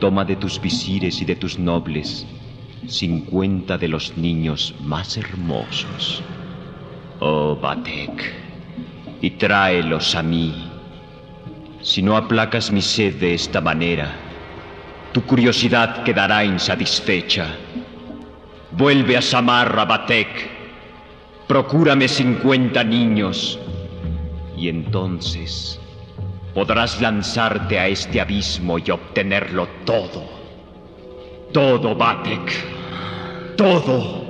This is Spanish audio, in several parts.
toma de tus visires y de tus nobles cincuenta de los niños más hermosos. Oh Batek, y tráelos a mí. Si no aplacas mi sed de esta manera, tu curiosidad quedará insatisfecha. Vuelve a Samarra, Batek. Procúrame cincuenta niños. Y entonces podrás lanzarte a este abismo y obtenerlo todo. Todo, Batek. Todo.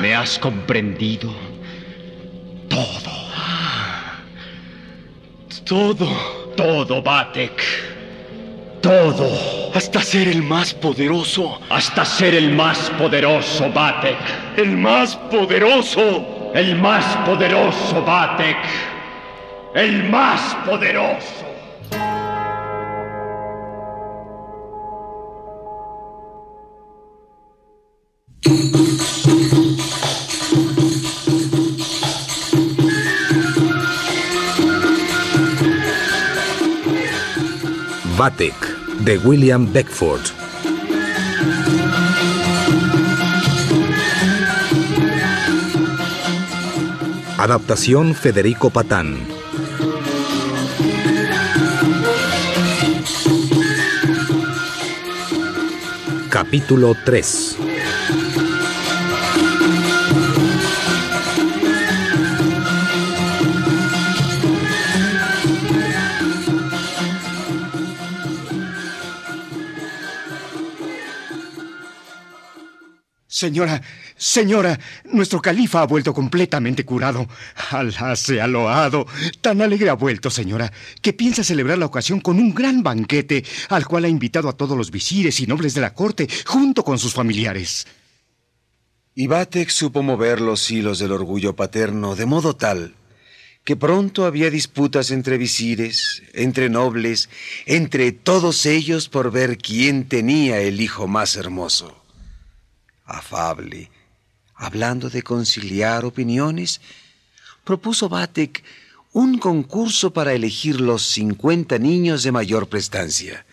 ¿Me has comprendido? Todo. Todo. Todo, Batek. Todo. Hasta ser el más poderoso. Hasta ser el más poderoso, Batek. El más poderoso. El más poderoso, Batek. El más poderoso. Batek, de William Beckford. Adaptación Federico Patán. Capítulo 3 Señora, señora, nuestro califa ha vuelto completamente curado. Alá sea loado. Tan alegre ha vuelto, señora, que piensa celebrar la ocasión con un gran banquete al cual ha invitado a todos los visires y nobles de la corte, junto con sus familiares. Y supo mover los hilos del orgullo paterno de modo tal que pronto había disputas entre visires, entre nobles, entre todos ellos por ver quién tenía el hijo más hermoso afable, hablando de conciliar opiniones, propuso Batek un concurso para elegir los 50 niños de mayor prestancia.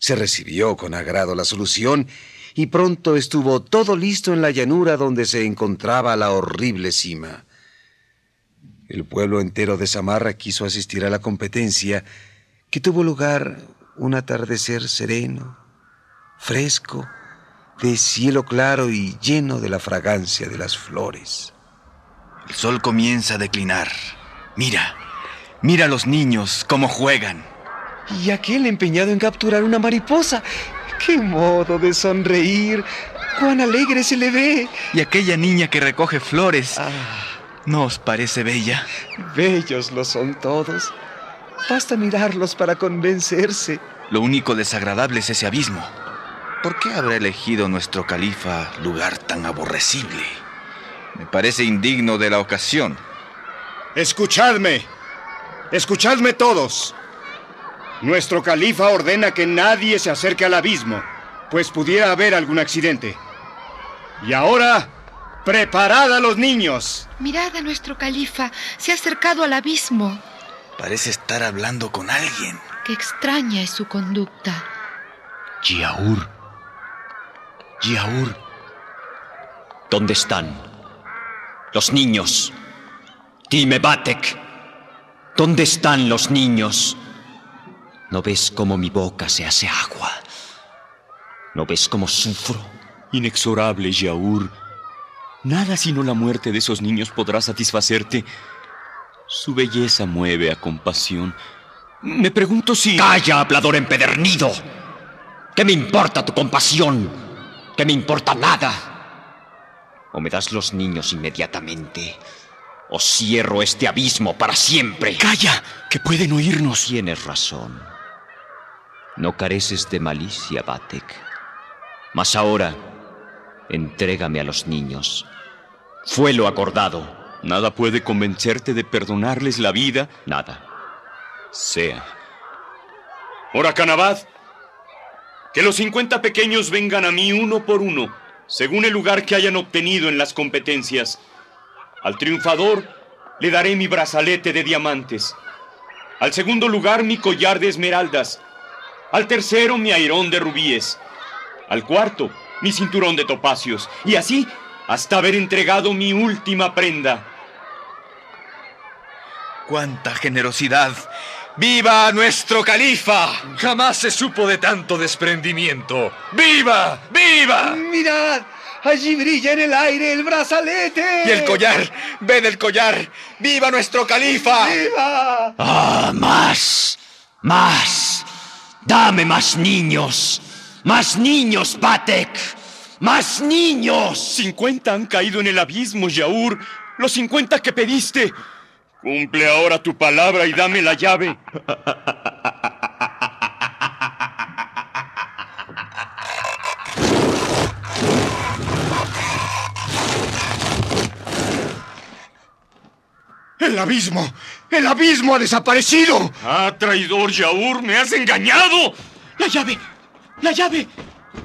Se recibió con agrado la solución y pronto estuvo todo listo en la llanura donde se encontraba la horrible cima. El pueblo entero de Samarra quiso asistir a la competencia, que tuvo lugar un atardecer sereno, fresco, de cielo claro y lleno de la fragancia de las flores. El sol comienza a declinar. Mira, mira a los niños cómo juegan. Y aquel empeñado en capturar una mariposa. ¡Qué modo de sonreír! ¡Cuán alegre se le ve! Y aquella niña que recoge flores. Ah. ¿No os parece bella? Bellos lo son todos. Basta mirarlos para convencerse. Lo único desagradable es ese abismo. ¿Por qué habrá elegido nuestro califa lugar tan aborrecible? Me parece indigno de la ocasión. Escuchadme. Escuchadme todos. Nuestro califa ordena que nadie se acerque al abismo, pues pudiera haber algún accidente. Y ahora, preparad a los niños. Mirad a nuestro califa. Se ha acercado al abismo. Parece estar hablando con alguien. Qué extraña es su conducta. Yaur. Yaur. ¿Dónde están? Los niños. Dime, Batek. ¿Dónde están los niños? ¿No ves cómo mi boca se hace agua? ¿No ves cómo sufro? Inexorable, Yaur. Nada sino la muerte de esos niños podrá satisfacerte. Su belleza mueve a compasión. Me pregunto si... ¡Calla, hablador empedernido! ¿Qué me importa tu compasión? Que me importa nada. O me das los niños inmediatamente, o cierro este abismo para siempre. ¡Calla! Que pueden oírnos. Tienes razón. No careces de malicia, Batek. Mas ahora, entrégame a los niños. Fue lo acordado. Nada puede convencerte de perdonarles la vida. Nada. Sea. Ora, Canabad, que los 50 pequeños vengan a mí uno por uno, según el lugar que hayan obtenido en las competencias. Al triunfador le daré mi brazalete de diamantes. Al segundo lugar mi collar de esmeraldas. Al tercero, mi airón de rubíes. Al cuarto, mi cinturón de topacios. Y así, hasta haber entregado mi última prenda. ¡Cuánta generosidad! ¡Viva nuestro califa! Jamás se supo de tanto desprendimiento. ¡Viva! ¡Viva! ¡Mirad! Allí brilla en el aire el brazalete. Y el collar. ¡Ven el collar! ¡Viva nuestro califa! ¡Viva! ¡Ah, más! ¡Más! ¡Dame más niños! ¡Más niños, Patek! ¡Más niños! 50 han caído en el abismo, Yaur. Los 50 que pediste. Cumple ahora tu palabra y dame la llave. ¡El abismo! ¡El abismo ha desaparecido! ¡Ah, traidor Yaur! ¡Me has engañado! ¡La llave! ¡La llave!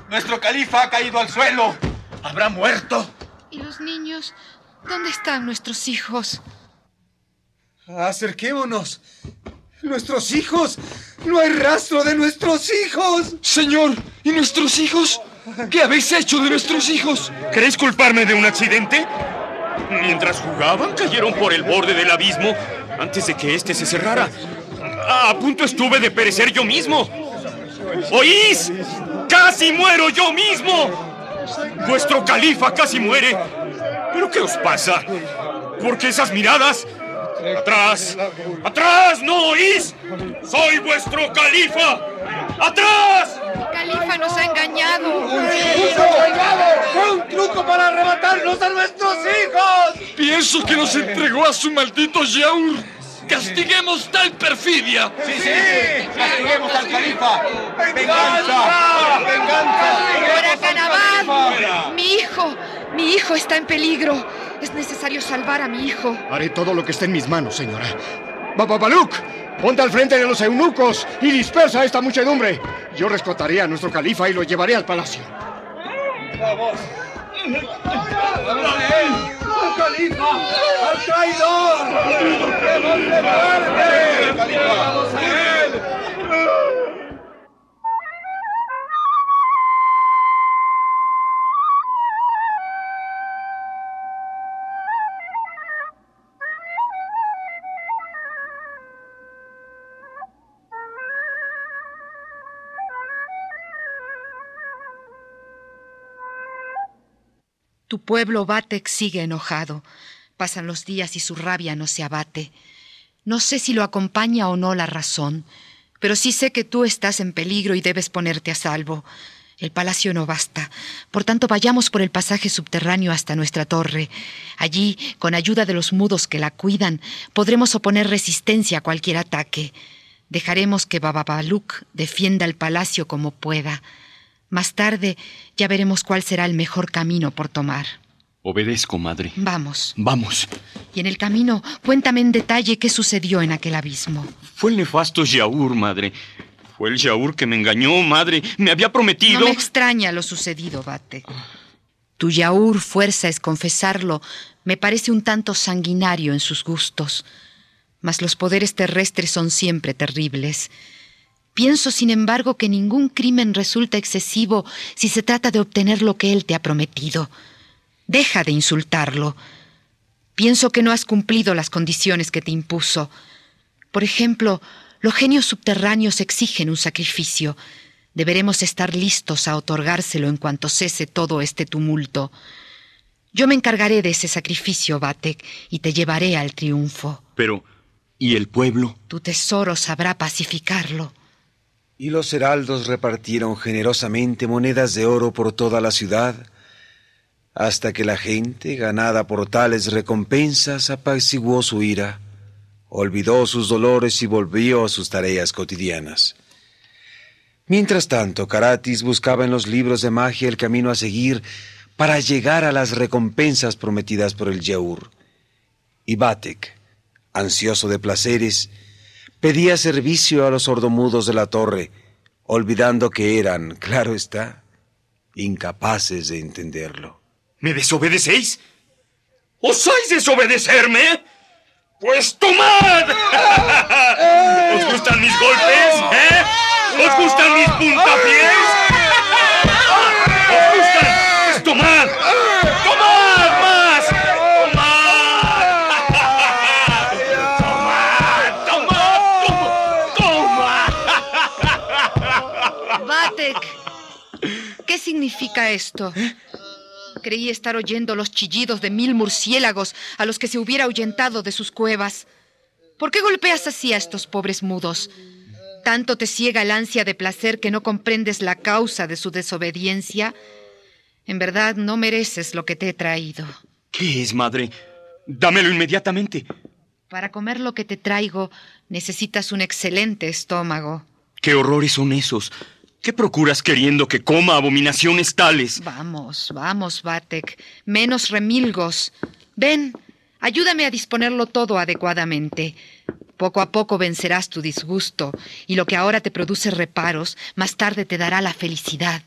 Nuestro califa ha caído al suelo. ¿Habrá muerto? ¿Y los niños? ¿Dónde están nuestros hijos? Acerquémonos. Nuestros hijos. No hay rastro de nuestros hijos. Señor, ¿y nuestros hijos? ¿Qué habéis hecho de nuestros hijos? ¿Crees culparme de un accidente? Mientras jugaban, cayeron por el borde del abismo antes de que éste se cerrara. A punto estuve de perecer yo mismo. ¿Oís? ¡Casi muero yo mismo! Vuestro califa casi muere. ¿Pero qué os pasa? ¿Por qué esas miradas? ¡Atrás! ¡Atrás! ¿No oís? ¡Soy vuestro califa! ¡Atrás! Califa nos ha engañado. ¡Fue un truco para arrebatarnos a nuestros hijos! Pienso que nos entregó a su maldito Yaur. ¡Castiguemos tal perfidia! ¡Sí, sí! ¡Castiguemos al califa! ¡Venganza! ¡Venganza! Mi hijo, mi hijo está en peligro. Es necesario salvar a mi hijo. Haré todo lo que esté en mis manos, señora. Bababaluk, ponte al frente de los eunucos y dispersa a esta muchedumbre. Yo rescataré a nuestro califa y lo llevaré al palacio. ¡Al califa! ¡Al traidor! ¡Démosle muerte! ¡Vamos a Tu pueblo Batek sigue enojado. Pasan los días y su rabia no se abate. No sé si lo acompaña o no la razón, pero sí sé que tú estás en peligro y debes ponerte a salvo. El palacio no basta. Por tanto, vayamos por el pasaje subterráneo hasta nuestra torre. Allí, con ayuda de los mudos que la cuidan, podremos oponer resistencia a cualquier ataque. Dejaremos que Bababaluk defienda el palacio como pueda. Más tarde ya veremos cuál será el mejor camino por tomar. Obedezco, madre. Vamos. Vamos. Y en el camino, cuéntame en detalle qué sucedió en aquel abismo. Fue el nefasto Yaur, madre. Fue el Yaur que me engañó, madre. Me había prometido. No me extraña lo sucedido, Bate. Tu Yaur, fuerza es confesarlo, me parece un tanto sanguinario en sus gustos. Mas los poderes terrestres son siempre terribles. Pienso, sin embargo, que ningún crimen resulta excesivo si se trata de obtener lo que él te ha prometido. Deja de insultarlo. Pienso que no has cumplido las condiciones que te impuso. Por ejemplo, los genios subterráneos exigen un sacrificio. Deberemos estar listos a otorgárselo en cuanto cese todo este tumulto. Yo me encargaré de ese sacrificio, Batek, y te llevaré al triunfo. Pero, ¿y el pueblo? Tu tesoro sabrá pacificarlo. Y los heraldos repartieron generosamente monedas de oro por toda la ciudad, hasta que la gente, ganada por tales recompensas, apaciguó su ira, olvidó sus dolores y volvió a sus tareas cotidianas. Mientras tanto, Caratis buscaba en los libros de magia el camino a seguir para llegar a las recompensas prometidas por el Yaur. Y Batek, ansioso de placeres, pedía servicio a los sordomudos de la torre, olvidando que eran, claro está, incapaces de entenderlo. ¿Me desobedecéis? ¿Osáis desobedecerme? ¡Pues tomad! ¿Os gustan mis golpes? ¿Eh? ¿Os gustan mis puntapiés? ¿Os gustan? Pues tomad. ¡Tomad significa esto? Creí estar oyendo los chillidos de mil murciélagos a los que se hubiera ahuyentado de sus cuevas. ¿Por qué golpeas así a estos pobres mudos? ¿Tanto te ciega el ansia de placer que no comprendes la causa de su desobediencia? En verdad no mereces lo que te he traído. ¿Qué es, madre? Dámelo inmediatamente. Para comer lo que te traigo necesitas un excelente estómago. ¿Qué horrores son esos? ¿Qué procuras queriendo que coma abominaciones tales? Vamos, vamos, Vatek. Menos remilgos. Ven, ayúdame a disponerlo todo adecuadamente. Poco a poco vencerás tu disgusto, y lo que ahora te produce reparos, más tarde te dará la felicidad.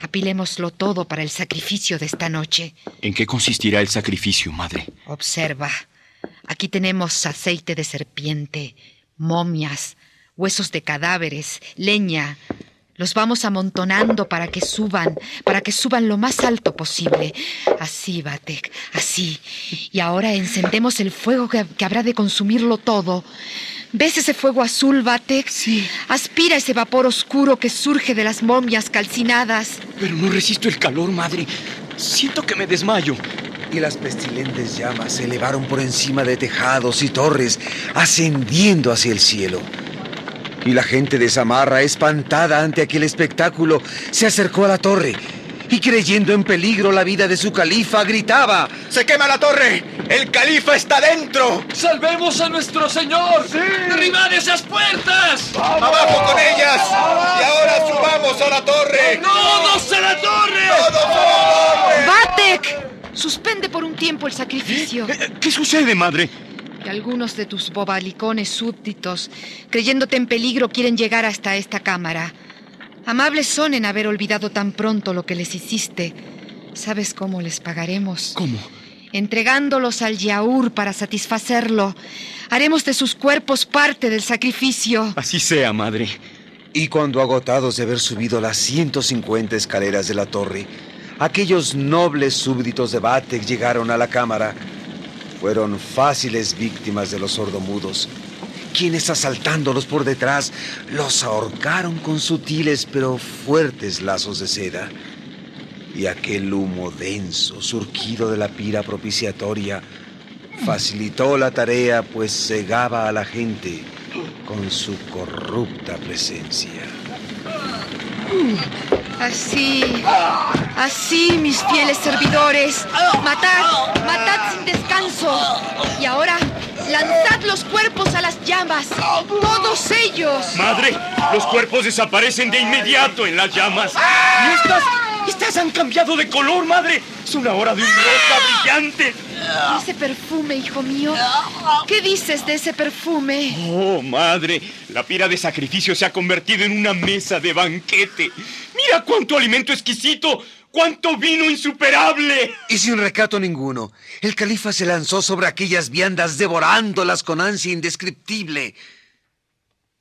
Apilémoslo todo para el sacrificio de esta noche. ¿En qué consistirá el sacrificio, madre? Observa. Aquí tenemos aceite de serpiente, momias, huesos de cadáveres, leña. Los vamos amontonando para que suban, para que suban lo más alto posible. Así, Batek, así. Y ahora encendemos el fuego que, que habrá de consumirlo todo. ¿Ves ese fuego azul, Batek? Sí. Aspira ese vapor oscuro que surge de las momias calcinadas. Pero no resisto el calor, madre. Siento que me desmayo. Y las pestilentes llamas se elevaron por encima de tejados y torres, ascendiendo hacia el cielo. Y la gente de Samarra, espantada ante aquel espectáculo, se acercó a la torre y creyendo en peligro la vida de su califa, gritaba, ¡Se quema la torre! ¡El califa está dentro! ¡Salvemos a nuestro señor! ¡Derribad esas puertas! ¡Abajo con ellas! ¡Y ahora subamos a la torre! ¡Todos a la torre! ¡Todos a la torre! ¡Batek! Suspende por un tiempo el sacrificio. ¿Qué sucede, madre? Que algunos de tus bobalicones súbditos, creyéndote en peligro, quieren llegar hasta esta cámara. Amables son en haber olvidado tan pronto lo que les hiciste. ¿Sabes cómo les pagaremos? ¿Cómo? Entregándolos al Yaur para satisfacerlo. Haremos de sus cuerpos parte del sacrificio. Así sea, madre. Y cuando agotados de haber subido las 150 escaleras de la torre, aquellos nobles súbditos de Batek llegaron a la cámara, fueron fáciles víctimas de los sordomudos, quienes asaltándolos por detrás los ahorcaron con sutiles pero fuertes lazos de seda. Y aquel humo denso surgido de la pira propiciatoria facilitó la tarea pues cegaba a la gente con su corrupta presencia. Así, así, mis fieles servidores. Matad, matad sin descanso. Y ahora, lanzad los cuerpos a las llamas. Todos ellos. Madre, los cuerpos desaparecen de inmediato en las llamas. Y estas, estas han cambiado de color, madre. Es una hora de un rosa brillante. ¿Y ese perfume, hijo mío? ¿Qué dices de ese perfume? Oh, madre, la pira de sacrificio se ha convertido en una mesa de banquete. Mira cuánto alimento exquisito, cuánto vino insuperable. Y sin recato ninguno, el califa se lanzó sobre aquellas viandas devorándolas con ansia indescriptible.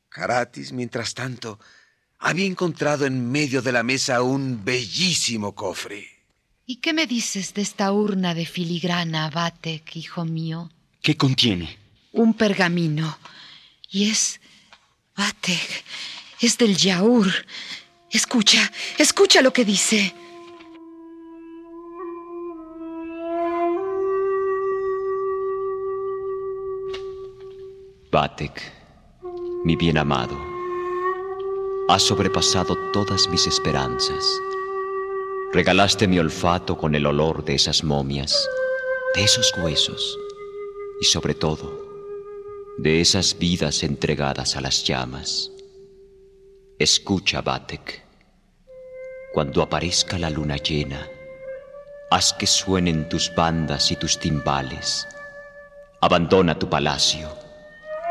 Caratis, mientras tanto, había encontrado en medio de la mesa un bellísimo cofre. ¿Y qué me dices de esta urna de filigrana, Batek, hijo mío? ¿Qué contiene? Un pergamino. Y es... Batek, es del Yaur. Escucha, escucha lo que dice. Batek, mi bien amado, has sobrepasado todas mis esperanzas. Regalaste mi olfato con el olor de esas momias, de esos huesos y sobre todo de esas vidas entregadas a las llamas. Escucha, Batek. Cuando aparezca la luna llena, haz que suenen tus bandas y tus timbales. Abandona tu palacio,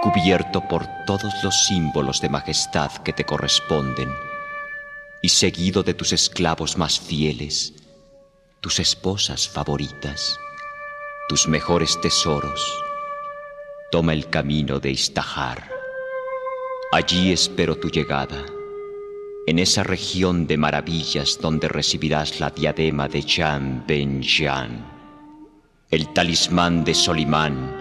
cubierto por todos los símbolos de majestad que te corresponden, y seguido de tus esclavos más fieles, tus esposas favoritas, tus mejores tesoros. Toma el camino de Istahar. Allí espero tu llegada en esa región de maravillas donde recibirás la diadema de Jan Ben Jan, el talismán de Solimán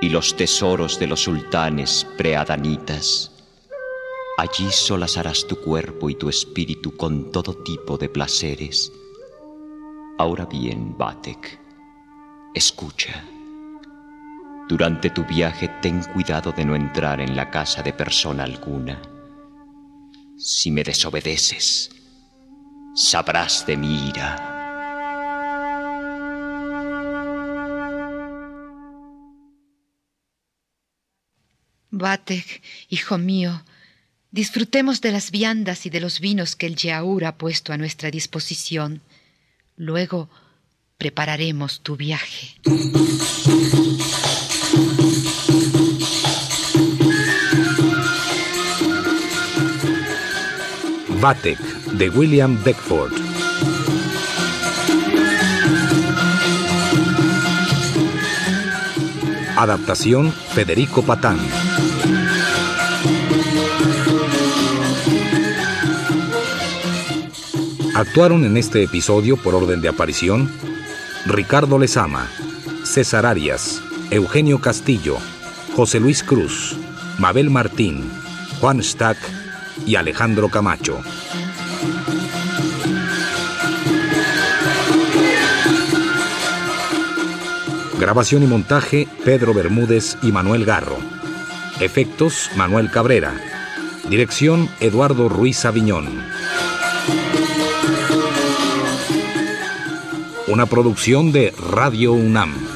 y los tesoros de los sultanes preadanitas. Allí solazarás tu cuerpo y tu espíritu con todo tipo de placeres. Ahora bien, Batek, escucha. Durante tu viaje ten cuidado de no entrar en la casa de persona alguna. Si me desobedeces, sabrás de mi ira. Batek, hijo mío, disfrutemos de las viandas y de los vinos que el Yaur ha puesto a nuestra disposición. Luego prepararemos tu viaje. Batek de William Beckford. Adaptación Federico Patán. Actuaron en este episodio por orden de aparición Ricardo Lezama, César Arias, Eugenio Castillo, José Luis Cruz, Mabel Martín, Juan Stack y Alejandro Camacho. Grabación y montaje Pedro Bermúdez y Manuel Garro. Efectos Manuel Cabrera. Dirección Eduardo Ruiz Aviñón. Una producción de Radio UNAM.